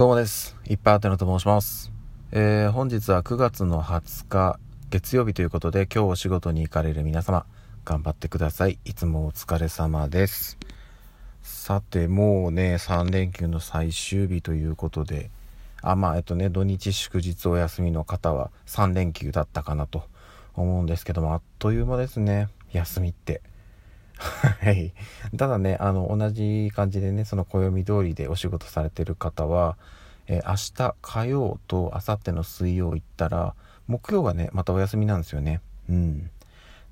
どうもです。いっぱいあてのと申します。えー、本日は9月の20日月曜日ということで今日お仕事に行かれる皆様頑張ってください。いつもお疲れ様です。さて、もうね、3連休の最終日ということで、あ、まあ、えっとね、土日祝日お休みの方は3連休だったかなと思うんですけども、あっという間ですね、休みって。はい。ただね、あの、同じ感じでね、その暦通りでお仕事されてる方は、えー明日火曜と明後日の水曜行ったら、木曜がね、またお休みなんですよね。うん。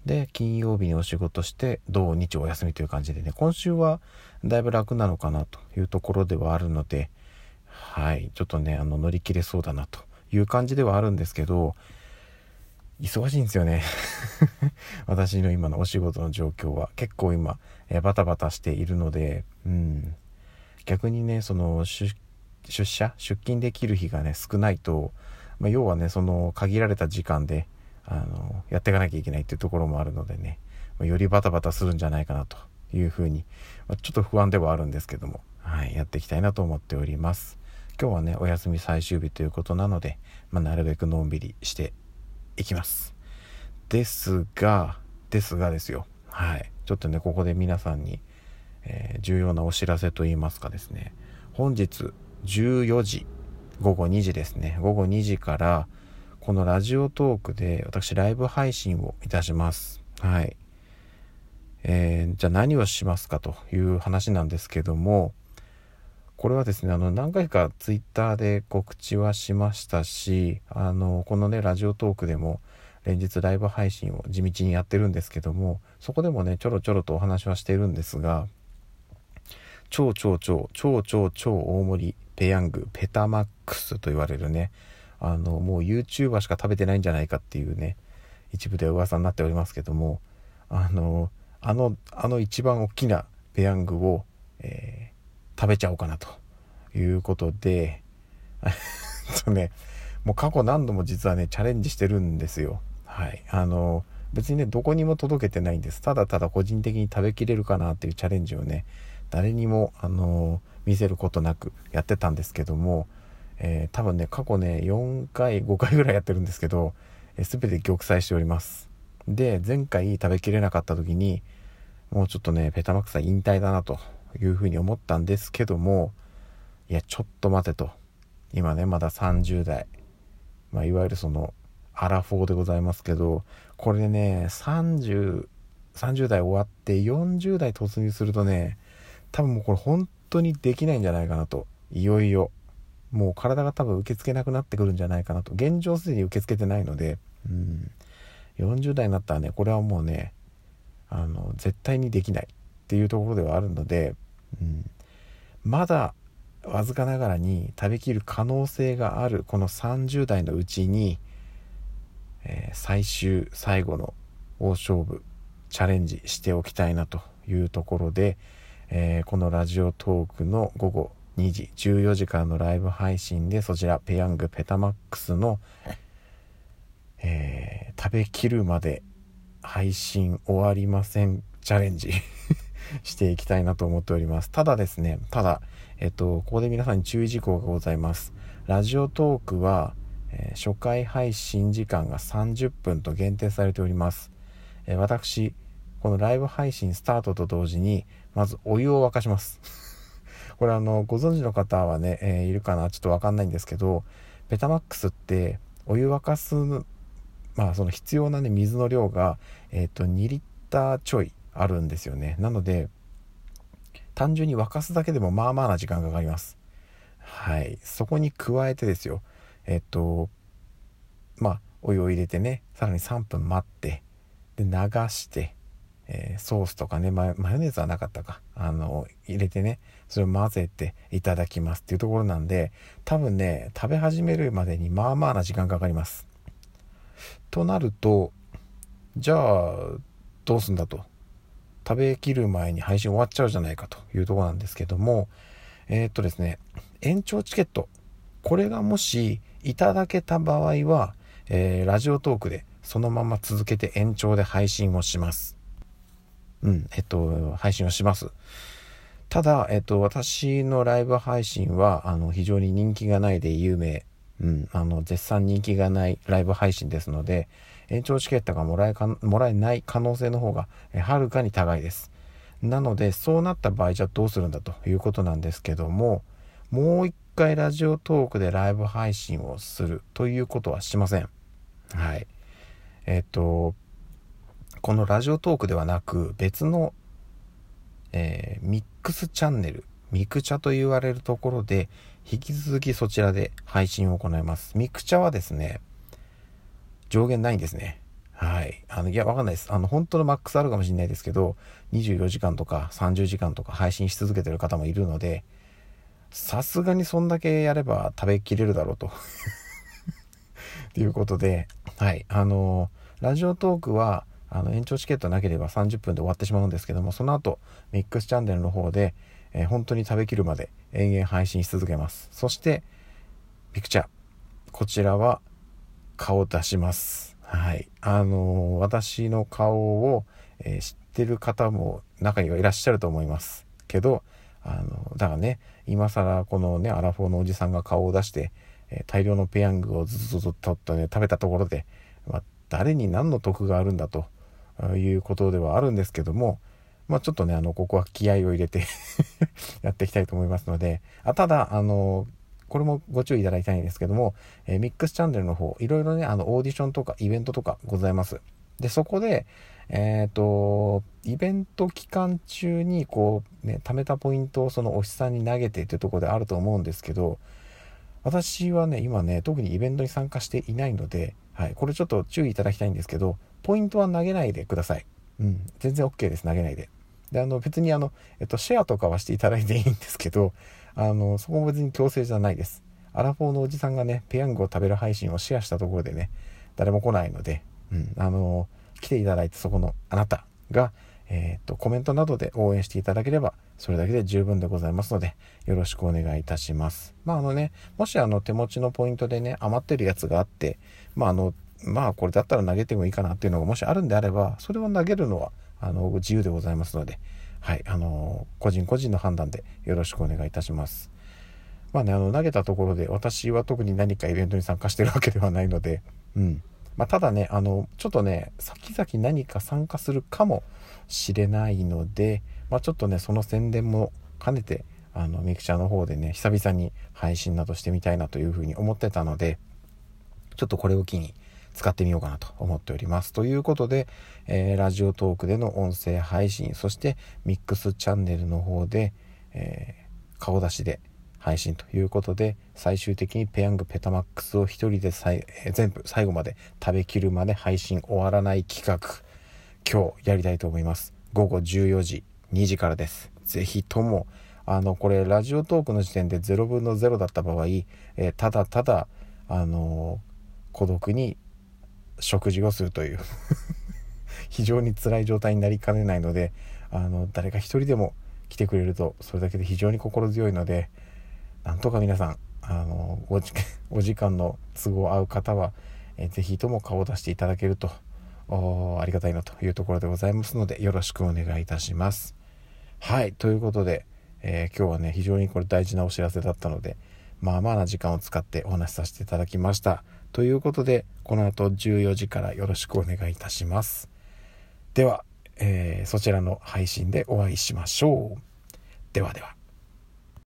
で、金曜日にお仕事して、土日お休みという感じでね、今週はだいぶ楽なのかなというところではあるので、はい。ちょっとね、あの、乗り切れそうだなという感じではあるんですけど、忙しいんですよね。私の今のお仕事の状況は。結構今、えバタバタしているので、うん、逆にねその出社？出勤できる日がね少ないと、まあ、要はねその限られた時間であのやっていかなきゃいけないっていうところもあるのでね、よりバタバタするんじゃないかなというふうに、まあちょっと不安ではあるんですけども、はい、やっていきたいなと思っております。今日はねお休み最終日ということなので、まあ、なるべくのんびりしていきます。ですがですがですよ。はい。ちょっとねここで皆さんに、えー重要なお知らせといいますかですね。本日14時午後2時ですね。午後2時からこのラジオトークで私ライブ配信をいたします。はい。えーじゃあ何をしますかという話なんですけどもこれはですねあの何回かツイッターで告知はしましたしあのこのねラジオトークでも連日ライブ配信を地道にやってるんですけどもそこでもねちょろちょろとお話はしてるんですが超超超超超超大盛りペヤングペタマックスと言われるねあのもう YouTuber しか食べてないんじゃないかっていうね一部で噂になっておりますけどもあのあのあの一番大きなペヤングを、えー食べちゃおうかなということで。えっとね。もう過去何度も実はねチャレンジしてるんですよ。はい。あの別にねどこにも届けてないんです。ただただ個人的に食べきれるかなっていうチャレンジをね誰にもあの見せることなくやってたんですけども、えー多分ね過去ね4回5回ぐらいやってるんですけど、えー全て玉砕しております。で前回食べきれなかった時にもうちょっとねペタマックスは引退だなというふうに思ったんですけどもいやちょっと待てと。今ねまだ30代、まあ、いわゆるそのアラフォーでございますけどこれね3030代終わって40代突入するとね多分もうこれ本当にできないんじゃないかなと。いよいよもう体が多分受け付けなくなってくるんじゃないかなと。現状すでに受け付けてないのでうん。40代になったらねこれはもうねあの絶対にできない。っていうところではあるので、うん、まだわずかながらに食べきる可能性があるこの30代のうちに、えー最終最後の大勝負チャレンジしておきたいなというところで、えーこのラジオトークの午後2時14時からのライブ配信でそちらペヤングペタマックスの、えー食べきるまで配信終わりませんチャレンジ。していきたいなと思っております。ただですねただえっとここで皆さんに注意事項がございます。ラジオトークは、えー初回配信時間が30分と限定されております、えー私このライブ配信スタートと同時にまずお湯を沸かします。これあのご存知の方はね、えーいるかな？ちょっとわかんないんですけどペタマックスってお湯沸かすまあその必要なね水の量がえっ、と2リッターちょい。あるんですよね。なので単純に沸かすだけでもまあまあな時間がかかります。はい。そこに加えてですよ。えっ、とまあお湯を入れてねさらに3分待ってで流して、えーソースとかねママヨネーズはなかったか。あの入れてねそれを混ぜていただきますっていうところなんで多分ね食べ始めるまでにまあまあな時間かかります。となるとじゃあどうすんだと。食べきる前に配信終わっちゃうじゃないかというとこなんですけどもえーっとですね延長チケット。これがもしいただけた場合は、えーラジオトークでそのまま続けて延長で配信をします。うんえっと配信をします。ただ、えっと、私のライブ配信は、あの、非常に人気がないで有名、うん、あの、絶賛人気がないライブ配信ですので、延長チケットがもらえか、もらえない可能性の方が、えはるかに高いです。なので、そうなった場合、じゃどうするんだということなんですけども、もう一回ラジオトークでライブ配信をするということはしません。はい。えっと、このラジオトークではなく、別のえー、ミックスチャンネル、ミクチャと言われるところで、引き続きそちらで配信を行います。ミクチャはですね、上限ないんですね。はい。あの、いや、わかんないです。あの、本当のマックスあるかもしれないですけど、24時間とか30時間とか配信し続けてる方もいるので、さすがにそんだけやれば食べきれるだろうと。ということで、はい。あの、ラジオトークは、あの延長チケットなければ30分で終わってしまうんですけどもその後ミックスチャンネルの方で、えー、本当に食べきるまで延々配信し続けます。そしてピクチャー。こちらは顔出します。はい。あのー、私の顔を、えー、知ってる方も中にはいらっしゃると思います。けどあのだからね今更このねアラフォーのおじさんが顔を出して、え大量のペヤングをずっととっとね食べたところで、まあ、誰に何の得があるんだということではあるんですけども、まあ、ちょっとね、あの、ここは気合を入れて やっていきたいと思いますので、あただ、あの、これもご注意いただきたいんですけども、えー、ミックスチャンネルの方、いろいろね、あの、オーディションとかイベントとかございます。で、そこで、えっ、ー、と、イベント期間中に、こう、ね、貯めたポイントをその推しさんに投げてっていうところであると思うんですけど、私はね、今ね、特にイベントに参加していないので、はい、これちょっと注意いただきたいんですけど、ポイントは投げないでください。うん、全然 OK です、投げないで。で、あの、別にあの、えっと、シェアとかはしていただいていいんですけど、あの、そこも別に強制じゃないです。アラフォーのおじさんがね、ペヤングを食べる配信をシェアしたところでね、誰も来ないので、うん、あの、来ていただいてそこのあなたが、えー、っと、コメントなどで応援していただければ、それだけで十分でございますので、よろしくお願いいたします。まあ、あのね、もしあの、手持ちのポイントでね、余ってるやつがあって、まあ、あの、まあこれだったら投げてもいいかなっていうのがもしあるんであれば、それを投げるのは、あの、自由でございますので、はい、あの、個人個人の判断でよろしくお願いいたします。まあね、あの、投げたところで、私は特に何かイベントに参加してるわけではないので、うん。まあ、ただね、あの、ちょっとね、先々何か参加するかもしれないので、まあ、ちょっとね、その宣伝も兼ねて、あの、ミクチャーの方でね、久々に配信などしてみたいなというふうに思ってたので、ちょっとこれを機に、使ってみようかなと思っております。ということで、えー、ラジオトークでの音声配信、そしてミックスチャンネルの方で、えー、顔出しで配信ということで、最終的にペヤングペタマックスを一人でさい、えー、全部最後まで食べきるまで配信終わらない企画、今日やりたいと思います。午後14時、2時からです。ぜひとも、あの、これ、ラジオトークの時点で0分の0だった場合、えー、ただただ、あの孤独に食事をするという 非常に辛い状態になりかねないのであの誰か一人でも来てくれるとそれだけで非常に心強いのでなんとか皆さんあのお時 お時間の都合合う方は、えぜひとも顔を出していただけるとありがたいなというところでございますのでよろしくお願いいたします。はいということで、えー、今日はね非常にこれ大事なお知らせだったのでまあまあな時間を使ってお話しさせていただきました。ということで、この後14時からよろしくお願いいたします。では、えー、そちらの配信でお会いしましょう。ではでは。